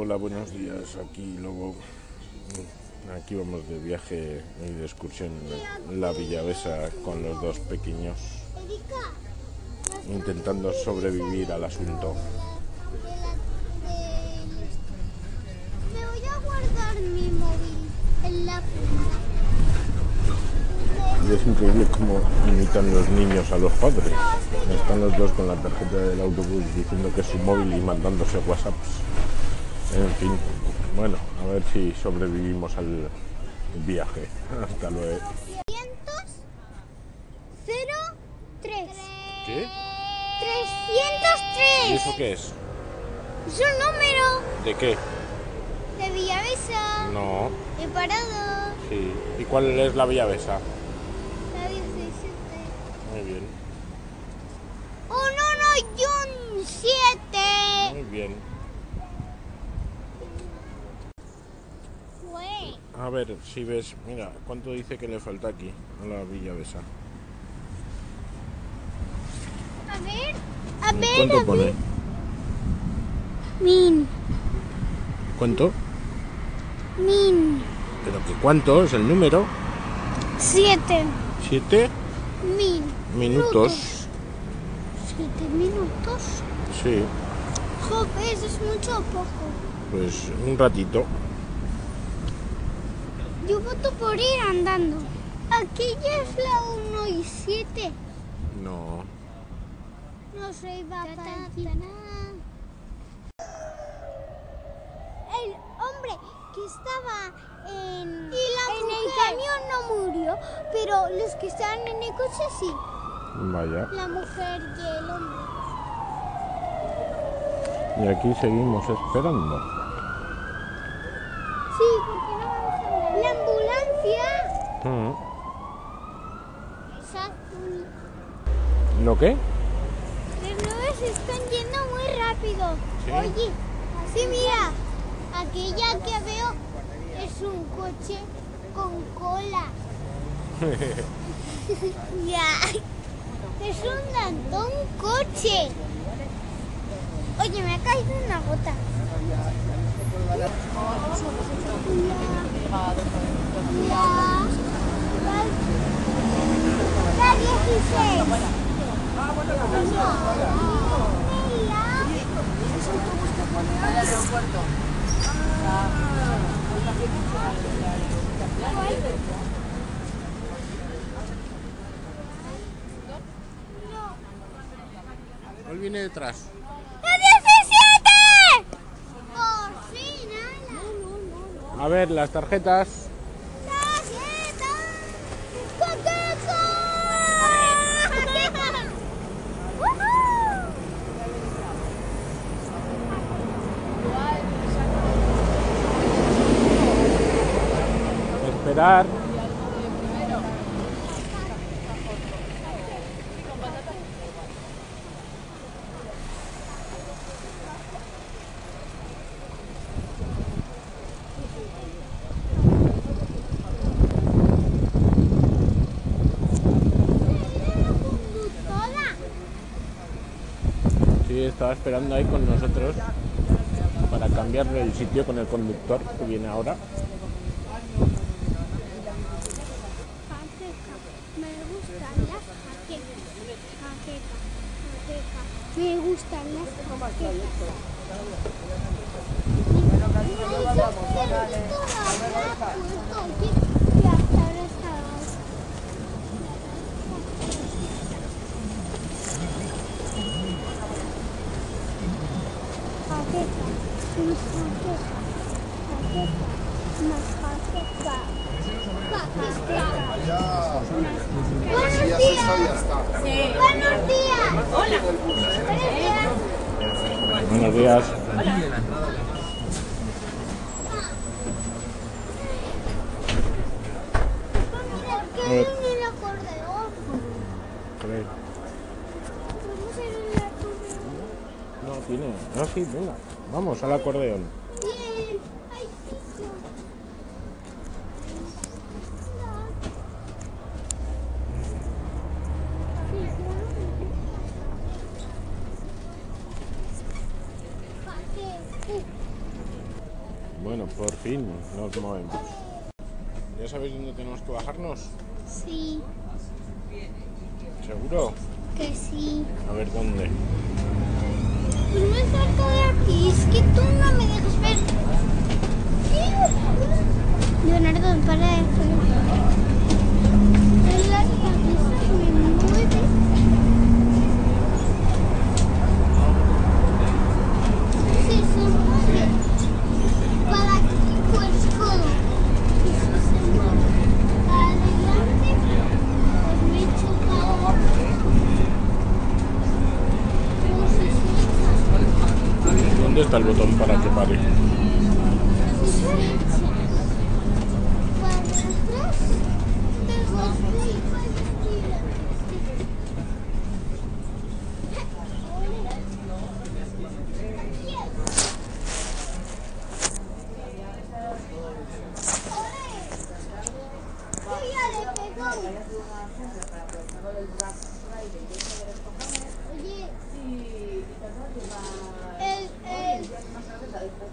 Hola, buenos días. Aquí luego aquí vamos de viaje y de excursión en la Villavesa con los dos pequeños, intentando sobrevivir al asunto. Me voy a guardar mi móvil en la. Y es increíble cómo imitan los niños a los padres. Están los dos con la tarjeta del autobús diciendo que es su móvil y mandándose WhatsApps. En fin, bueno, a ver si sobrevivimos al viaje. Hasta luego. 303. ¿Qué? 303. ¿Y eso qué es? Es un número ¿De qué? de Villavesa. No, He parado. sí. ¿Y cuál es la Villavesa? La 17. Muy bien, Oh, no, no, John 7. muy bien. Fue. A ver, si ves, mira, ¿cuánto dice que le falta aquí a la Villavesa? A ver. A ver, ¿Cuánto a pone? ver. Min. ¿Cuánto? Min. ¿Pero que cuánto es el número? 7. ¿Siete Min. minutos? 7 minutos. Sí, Joder, eso es mucho o poco. pues un ratito. Yo voto por ir andando. Aquí ya es la 1 y 7. No. No soy papá. El hombre que estaba en, en el camión no murió, pero los que estaban en el coche sí. Vaya. La mujer y el hombre. Y aquí seguimos esperando. Sí, porque no vamos a andar. La ambulancia Mm. es azul. ¿Lo qué? Las nubes están yendo muy rápido. Sí. Oye, sí, mira. Aquella que veo es un coche con cola. ya. Es un dantón coche. Oye, me ha caído una gota. La, la, la, la 16. ¿Cuál viene detrás? ¡La 17! Por fin, ala. A ver, las tarjetas. Sí, estaba esperando ahí con nosotros para cambiarle el sitio con el conductor que viene ahora. Buenos días. Buenos días. Hola. Buenos días. ¿Por qué viene el acordeón? Vamos a ir al acordeón. No, tiene. No, sí, venga. Vamos al acordeón. Bien. Ay, chico. Bueno, por fin nos movemos. ¿Ya sabéis dónde tenemos que bajarnos? Sí, ¿Seguro? que sí. A ver dónde. Pues no es cerca de aquí, es que tú no me dejas ver. Leonardo, para de La cabeza me mueve. Se supone para aquí pues todo. Y si se mueve para adelante, pues me choca o si suelta. ¿Dónde está el botón para que pare? Oye, el, el,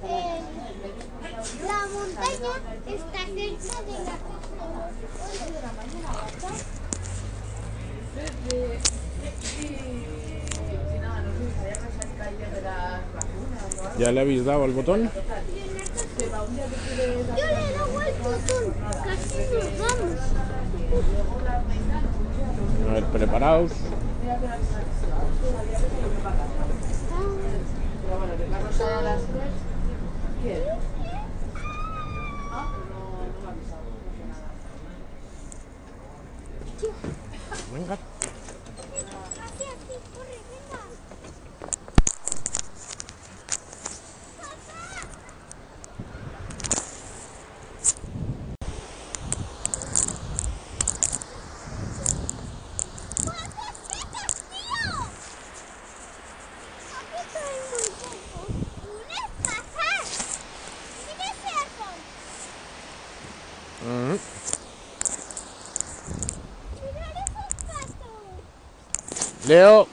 el, la montaña está cerca de la ¿Ya le habéis dado al botón? Yo le doy al botón, casi nos vamos. A ver, preparaos. Venga. Aquí, aquí, corre, venga. ¿Cuántas veces, tío? Aquí estoy muy poco. ¡Un pasar! ¡Mira ese árbol! Mm. ¡Mira esos patos! Leo.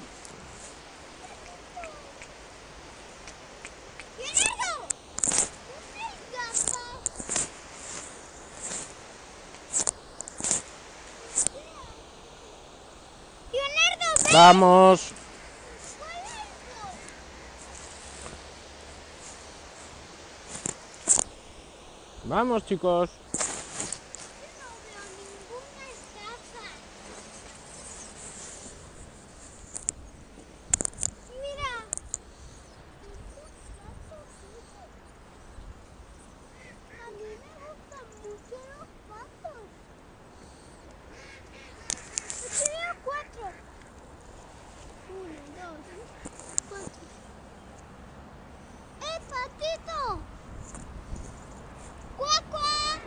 Vamos. Vamos, chicos. Yo no veo ninguna gafa. Mira. A mí me gustan mucho los patos. Aquí veo cuatro. Uno, dos, cuatro. ¡Eh, patito! ¡Cuac, cuac!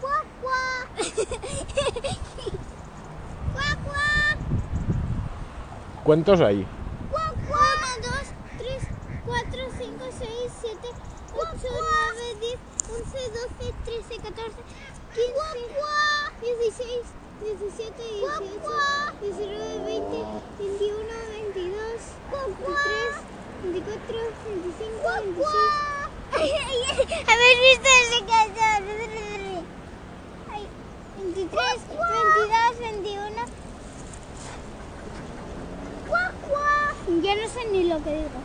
¡Cuac, cuac! ¡Cuac, cuac! ¡Cuac, cuac! Uno, dos, tres, cuatro, cinco, seis, siete, ocho, nueve, diez, once, doce, trece, catorce, quince, dieciséis, diecisiete, dieciocho, diecinueve, veinte, veintiuno, veintidós, veintitrés, veinticuatro, veinticinco, veintiséis. ¿Habéis visto ese? Ay, 23, 22, 21. Ya no sé ni lo que digo.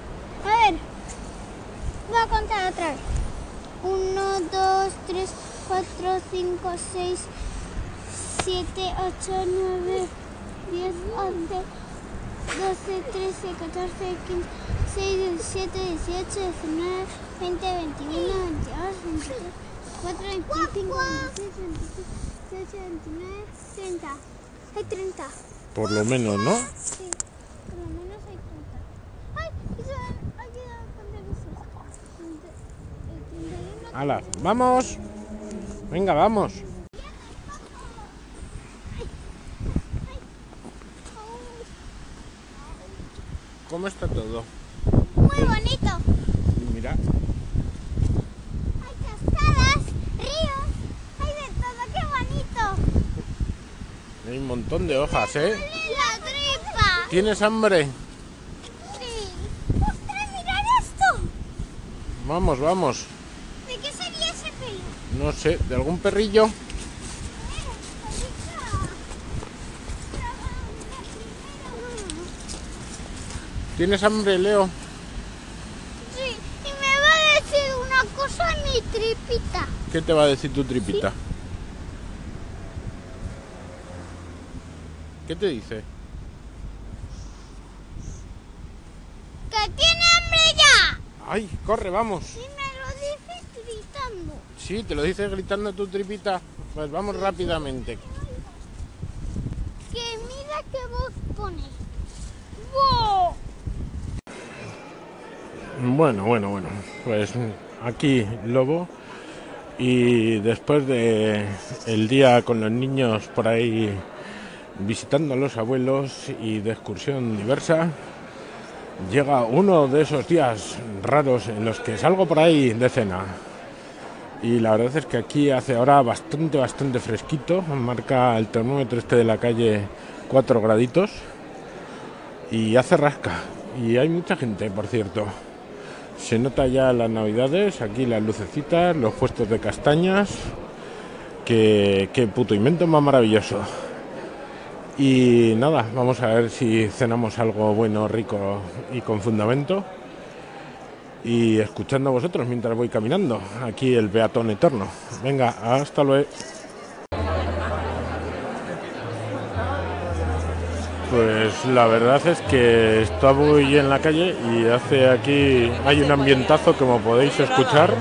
A ver, voy a contar otra vez. 1, 2, 3, 4, 5, 6, 7, 8, 9, 10, 11, 12, 13, 14, 15, 16, 17, 18, 19, 20, 21, 22, 23, 24, 25, 26, 27, 28, 29, 30. Hay 30. Por lo menos, ¿no? Sí, por lo menos hay 30. ¡Ay! Eso hay que contar esos. El 31. Hala, vamos. Venga, vamos. ¿Cómo está todo? Muy bonito. Mira, Hay cascadas, ríos, hay de todo. ¡Qué bonito! hay un montón de hojas, ¿eh? La tripa. ¿Tienes hambre? Sí. ¡Ostras, mirad esto! Vamos, vamos. ¿De qué será No sé, de algún perrillo. ¿Tienes hambre, Leo? Sí, y me va a decir una cosa mi tripita. ¿Qué te va a decir tu tripita? ¿Qué te dice? ¡Que tiene hambre ya! ¡Ay, corre, vamos! Me. Sí, te lo dice gritando tu tripita. Pues vamos rápidamente. Que mira qué voz pone. ¡Wow! Bueno, bueno, bueno. Pues aquí Lobo. Y después de el día con los niños por ahí visitando a los abuelos y de excursión diversa, llega uno de esos días raros en los que salgo por ahí de cena. Y la verdad es que aquí hace ahora bastante, bastante fresquito. Marca el termómetro este de la calle 4 graditos. Y hace rasca. Y hay mucha gente, por cierto. Se nota ya las navidades, aquí las lucecitas, los puestos de castañas. Qué puto invento más maravilloso. Y nada, vamos a ver si cenamos algo bueno, rico y con fundamento. Y escuchando a vosotros mientras voy caminando. Aquí el peatón eterno. Venga, hasta luego. Pues la verdad es que estoy en la calle y hace aquí, hay un ambientazo como podéis escuchar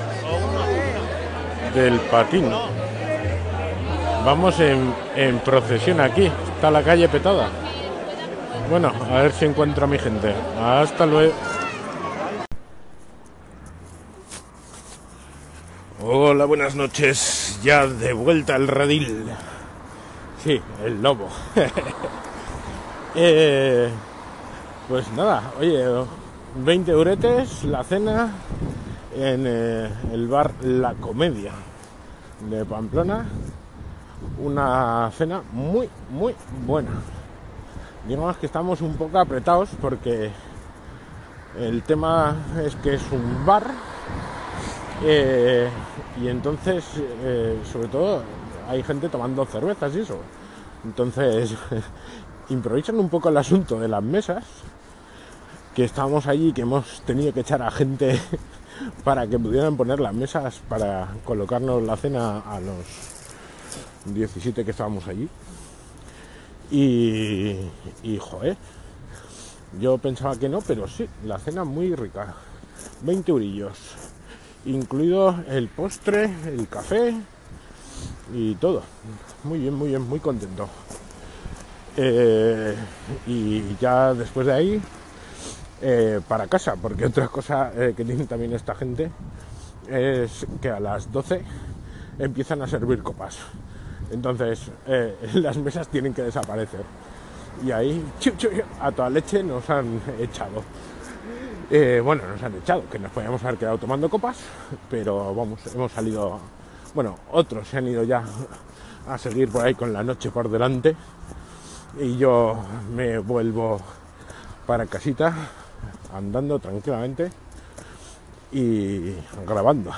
del patín. Vamos en, en procesión aquí, está la calle petada. Bueno, a ver si encuentro a mi gente. Hasta luego. Hola, buenas noches. Ya de vuelta al redil. Sí, el lobo. Eh, pues nada, oye, 20 euretes la cena en eh, el bar La Comedia de Pamplona. Una cena muy, muy buena. Digamos que estamos un poco apretados porque el tema es que es un bar eh, y entonces, eh, sobre todo, hay gente tomando cervezas y eso. Entonces, improvisan un poco el asunto de las mesas, que estábamos allí, que hemos tenido que echar a gente para que pudieran poner las mesas para colocarnos la cena a los 17 que estábamos allí. Y, y joder, yo pensaba que no, pero sí, la cena muy rica. 20 eurillos, incluido el postre, el café y todo. Muy bien, muy bien, muy contento. Eh, y ya después de ahí eh, para casa, porque otra cosa eh, que tiene también esta gente es que a las 12 empiezan a servir copas. Entonces las mesas tienen que desaparecer. Y ahí a toda leche nos han echado. Eh, bueno, nos han echado, que nos podíamos haber quedado tomando copas, pero vamos, hemos salido, bueno, otros se han ido ya a seguir por ahí con la noche por delante y yo me vuelvo para casita andando tranquilamente y grabando.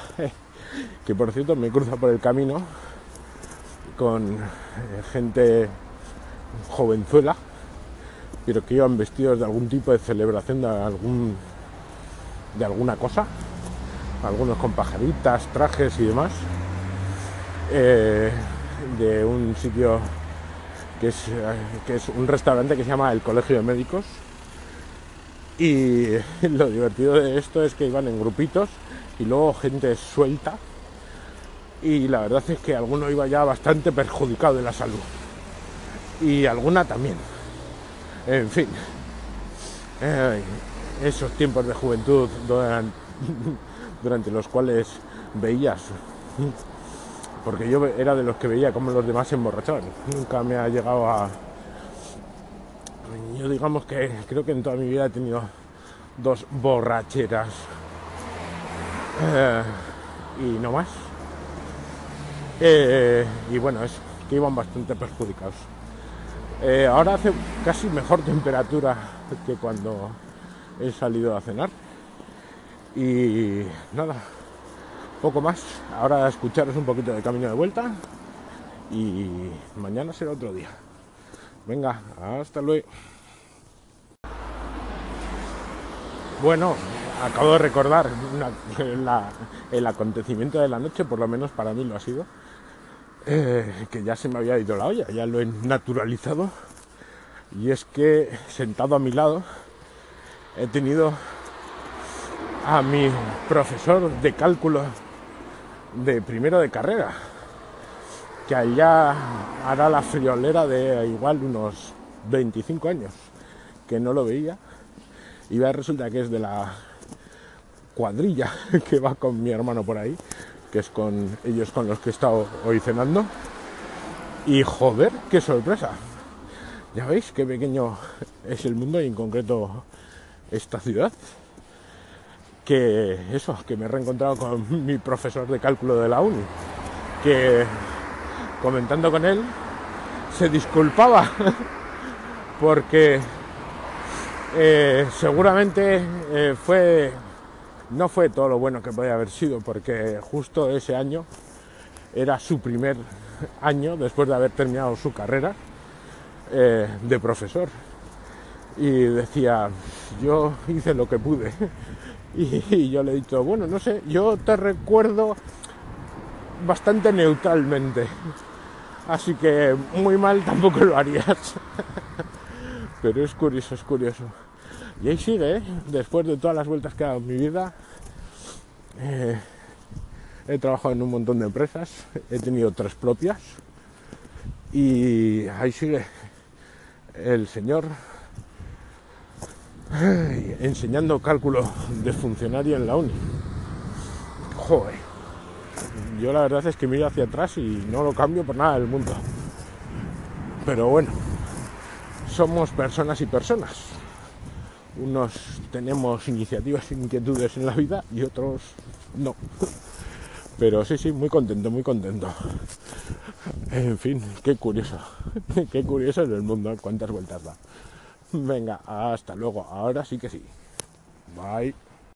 Que por cierto me cruza por el camino con eh, gente jovenzuela, pero que iban vestidos de algún tipo de celebración de algún de alguna cosa, algunos con pajaritas, trajes y demás, eh, de un sitio que es, eh, que es un restaurante que se llama el Colegio de Médicos. Y lo divertido de esto es que iban en grupitos y luego gente suelta. Y la verdad es que alguno iba ya bastante perjudicado de la salud. Y alguna también. En fin. Esos tiempos de juventud duran- durante los cuales veías porque yo era de los que veía cómo los demás se emborrachaban. Nunca me ha llegado a. Yo digamos que creo que en toda mi vida he tenido dos borracheras Eh, y no más. Eh, y bueno, es que iban bastante perjudicados. Eh, ahora hace casi mejor temperatura que cuando he salido a cenar. Y nada, poco más. Ahora escucharos un poquito de camino de vuelta y mañana será otro día. Venga, hasta luego. Bueno, acabo de recordar la- el acontecimiento de la noche, por lo menos para mí lo ha sido, eh, que ya se me había ido la olla, ya lo he naturalizado, y es que sentado a mi lado he tenido a mi profesor de cálculo de primero de carrera, que allá hará la friolera de igual unos 25 años, que no lo veía, y resulta que es de la cuadrilla que va con mi hermano por ahí, que es con ellos con los que he estado hoy cenando. Y joder, qué sorpresa. Ya veis qué pequeño es el mundo y en concreto esta ciudad. Que eso, que me he reencontrado con mi profesor de cálculo de la uni, que comentando con él se disculpaba porque eh, seguramente eh, fue no fue todo lo bueno que podía haber sido porque justo ese año era su primer año después de haber terminado su carrera eh, de profesor y decía yo hice lo que pude y, yo le he dicho bueno no sé yo te recuerdo bastante neutralmente así que muy mal tampoco lo harías pero es curioso es curioso. Y ahí sigue, ¿eh? después de todas las vueltas que he dado en mi vida, eh, he trabajado en un montón de empresas, he tenido tres propias y ahí sigue el señor enseñando cálculo de funcionario en la uni. Joder, yo la verdad es que miro hacia atrás y no lo cambio por nada del mundo. Pero bueno, somos personas y personas unos tenemos iniciativas e inquietudes en la vida y otros no. Pero sí, sí, muy contento, muy contento. En fin, qué curioso. Qué curioso en el mundo, cuántas vueltas da. Venga, hasta luego. Ahora sí que sí. Bye.